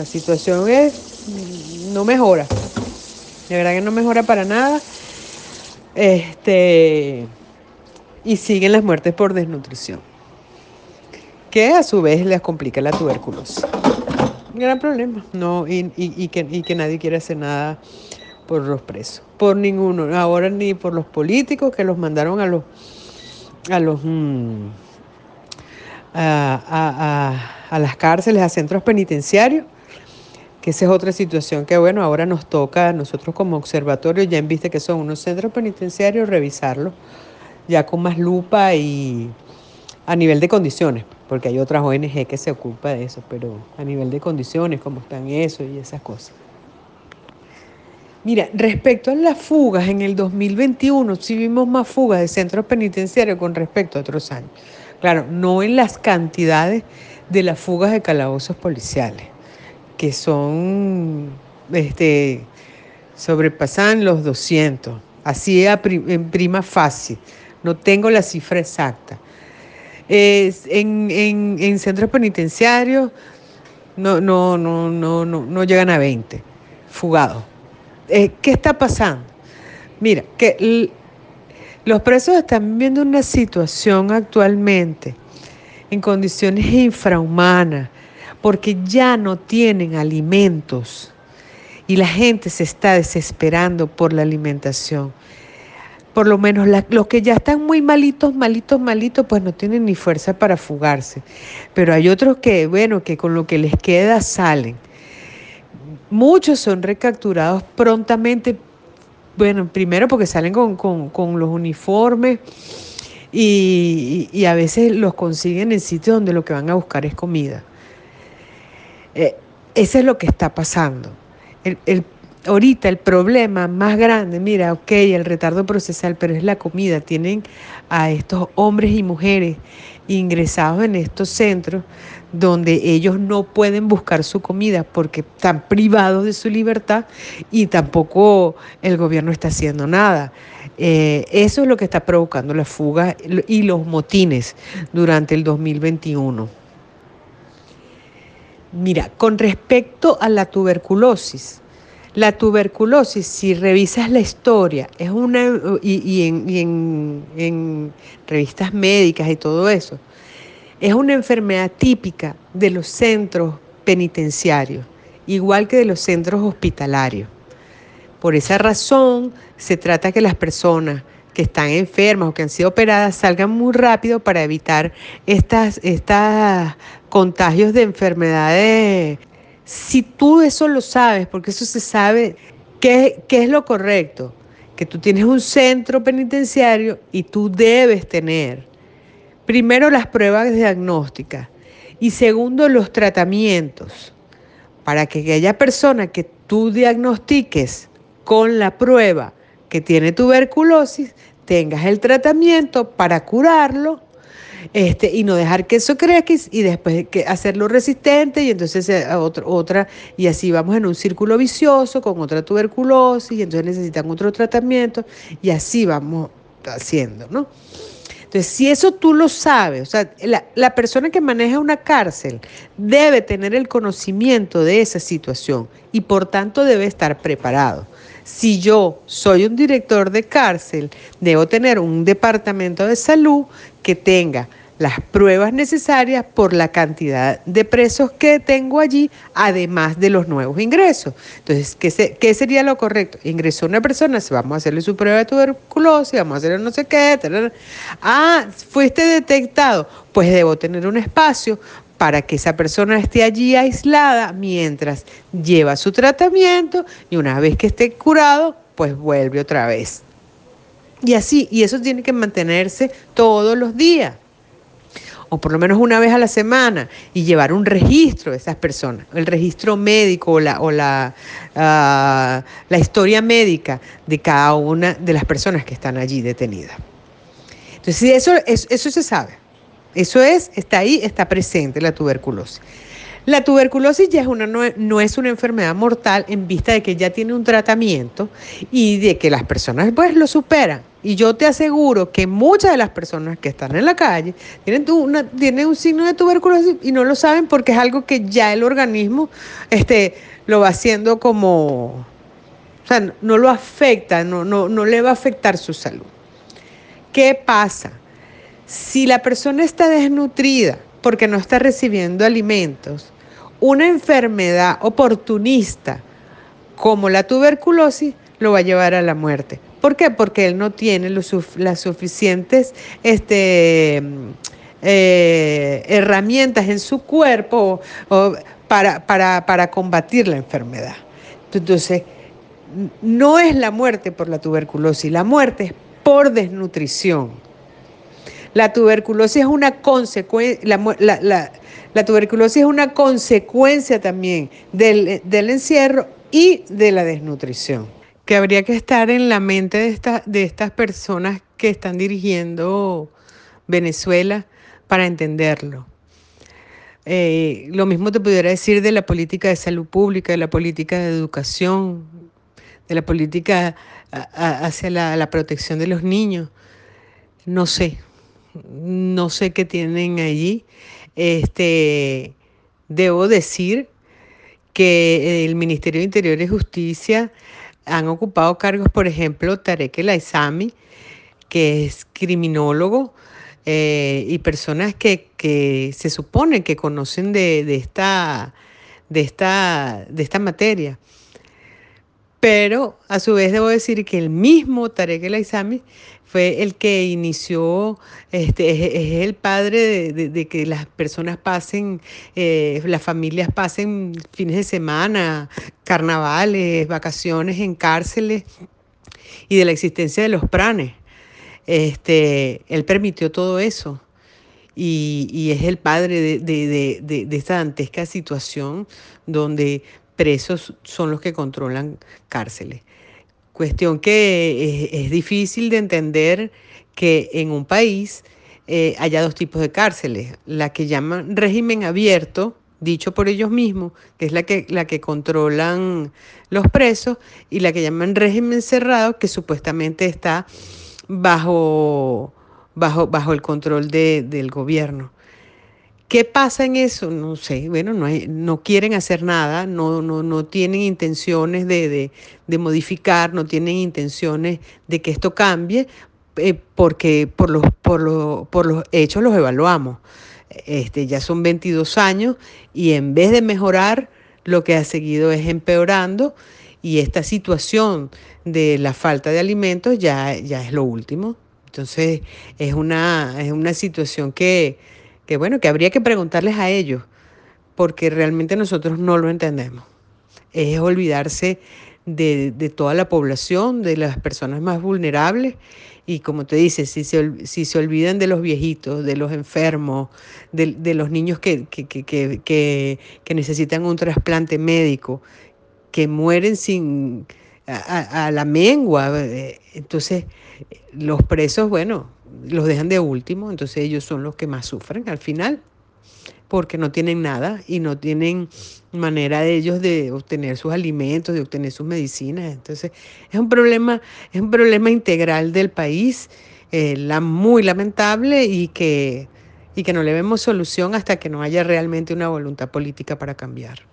La situación es, no mejora. De verdad que no mejora para nada. Este, y siguen las muertes por desnutrición, que a su vez les complica la tuberculosis. Gran problema, no, y, que, nadie quiere hacer nada por los presos, por ninguno, ahora ni por los políticos que los mandaron a los, a los, mm, a las cárceles, a centros penitenciarios que esa es otra situación que, bueno, ahora nos toca a nosotros como observatorio, ya en vista que son unos centros penitenciarios, revisarlos ya con más lupa y a nivel de condiciones, porque hay otras ONG que se ocupan de eso, pero a nivel de condiciones, cómo están eso y esas cosas. Mira, respecto a las fugas, en el 2021 sí vimos más fugas de centros penitenciarios con respecto a otros años. Claro, no en las cantidades de las fugas de calabozos policiales que son, este, sobrepasan los 200, así en prima fácil, no tengo la cifra exacta. en, centros penitenciarios no, no, no, no, no, llegan a 20 fugados. Eh, ¿Qué está pasando? Mira, que los presos están viviendo una situación actualmente en condiciones infrahumanas, porque ya no tienen alimentos y la gente se está desesperando por la alimentación. Por lo menos los que ya están muy malitos, malitos, malitos, pues no tienen ni fuerza para fugarse. Pero hay otros que, bueno, que con lo que les queda salen. Muchos son recapturados prontamente, bueno, primero porque salen con, los uniformes y, a veces los consiguen en sitios donde lo que van a buscar es comida. Eh, eso es lo que está pasando. El, ahorita el problema más grande, mira, ok, el retardo procesal, pero es la comida. Tienen a estos hombres y mujeres ingresados en estos centros donde ellos no pueden buscar su comida porque están privados de su libertad y tampoco el gobierno está haciendo nada. Eh, eso es lo que está provocando la fuga y los motines durante el 2021. Mira, con respecto a la tuberculosis, la tuberculosis, si revisas la historia, es una, y, en, en revistas médicas y todo eso, es una enfermedad típica de los centros penitenciarios, igual que de los centros hospitalarios. Por esa razón, se trata que las personas que están enfermas o que han sido operadas salgan muy rápido para evitar estas, estas contagios de enfermedades. Si tú eso lo sabes, porque eso se sabe, ¿qué, qué es lo correcto? Que tú tienes un centro penitenciario y tú debes tener primero las pruebas diagnósticas y segundo los tratamientos para que aquella persona que tú diagnostiques con la prueba que tiene tuberculosis, tengas el tratamiento para curarlo este, y no dejar que eso crezca y después que hacerlo resistente y entonces otra, otra, y así vamos en un círculo vicioso con otra tuberculosis y entonces necesitan otro tratamiento y así vamos haciendo, ¿no? Entonces, si eso tú lo sabes, o sea, la, la, persona que maneja una cárcel debe tener el conocimiento de esa situación y por tanto debe estar preparado. Si yo soy un director de cárcel, debo tener un departamento de salud que tenga las pruebas necesarias por la cantidad de presos que tengo allí, además de los nuevos ingresos. Entonces, ¿qué, sería lo correcto? Ingresó una persona, vamos a hacerle su prueba de tuberculosis, vamos a hacerle no sé qué. Ah, fuiste detectado, pues debo tener un espacio para que esa persona esté allí aislada mientras lleva su tratamiento y una vez que esté curado, pues vuelve otra vez. Y así, y eso tiene que mantenerse todos los días, o por lo menos una vez a la semana, y llevar un registro de esas personas, el registro médico o la, o la, ah, la historia médica de cada una de las personas que están allí detenidas. Entonces, eso, eso se sabe. Eso es, está ahí, está presente la tuberculosis. La tuberculosis ya es una, no, es una enfermedad mortal en vista de que ya tiene un tratamiento y de que las personas pues lo superan. Y yo te aseguro que muchas de las personas que están en la calle tienen, una, tienen un signo de tuberculosis y no lo saben porque es algo que ya el organismo este, lo va haciendo como, o sea, no lo afecta, no, no, no le va a afectar su salud. ¿Qué pasa? Si la persona está desnutrida porque no está recibiendo alimentos, una enfermedad oportunista como la tuberculosis lo va a llevar a la muerte. ¿Por qué? Porque él no tiene las suficientes este, eh, herramientas en su cuerpo para, combatir la enfermedad. Entonces, no es la muerte por la tuberculosis, la muerte es por desnutrición. La tuberculosis es una consecuencia, la, tuberculosis es una consecuencia también del encierro y de la desnutrición que habría que estar en la mente de, de estas personas que están dirigiendo Venezuela para entenderlo. Eh, lo mismo te pudiera decir de la política de salud pública, de la política de educación, de la política hacia la, la, protección de los niños. No sé, no sé qué tienen allí. Este, debo decir que el Ministerio de Interior y Justicia han ocupado cargos, por ejemplo, Tarek El Aizami, que es criminólogo, eh, y personas que, se supone que conocen de, esta, de, esta, de esta materia. Pero a su vez debo decir que el mismo Tarek El Aizami fue el que inició, este, es, el padre de, que las personas pasen, eh, las familias pasen fines de semana, carnavales, vacaciones en cárceles y de la existencia de los pranes. Este, él permitió todo eso. Y, es el padre de, de, esta dantesca situación donde presos son los que controlan cárceles. Cuestión que es, difícil de entender que en un país eh, haya dos tipos de cárceles, la que llaman régimen abierto, dicho por ellos mismos, que es la que, la que controlan los presos, y la que llaman régimen cerrado, que supuestamente está bajo, bajo, bajo el control del gobierno. ¿Qué pasa en eso? No sé, bueno, no, no quieren hacer nada, no, no, no tienen intenciones de, modificar, no tienen intenciones de que esto cambie, eh, porque por los, por, por los hechos los evaluamos. Este, ya son 22 años y en vez de mejorar, lo que ha seguido es empeorando y esta situación de la falta de alimentos ya, ya es lo último. Entonces es una, es una situación que que bueno, que habría que preguntarles a ellos, porque realmente nosotros no lo entendemos. Es olvidarse de, toda la población, de las personas más vulnerables. Y como te dice, si se, si se olvidan de los viejitos, de los enfermos, de, los niños que, que, necesitan un trasplante médico, que mueren sin a, a, la mengua. Eh, entonces, los presos, bueno, los dejan de último, entonces ellos son los que más sufren al final, porque no tienen nada y no tienen manera de ellos de obtener sus alimentos, de obtener sus medicinas. Entonces, es un problema, es un problema integral del país, eh, la, muy lamentable y que, y que no le vemos solución hasta que no haya realmente una voluntad política para cambiar.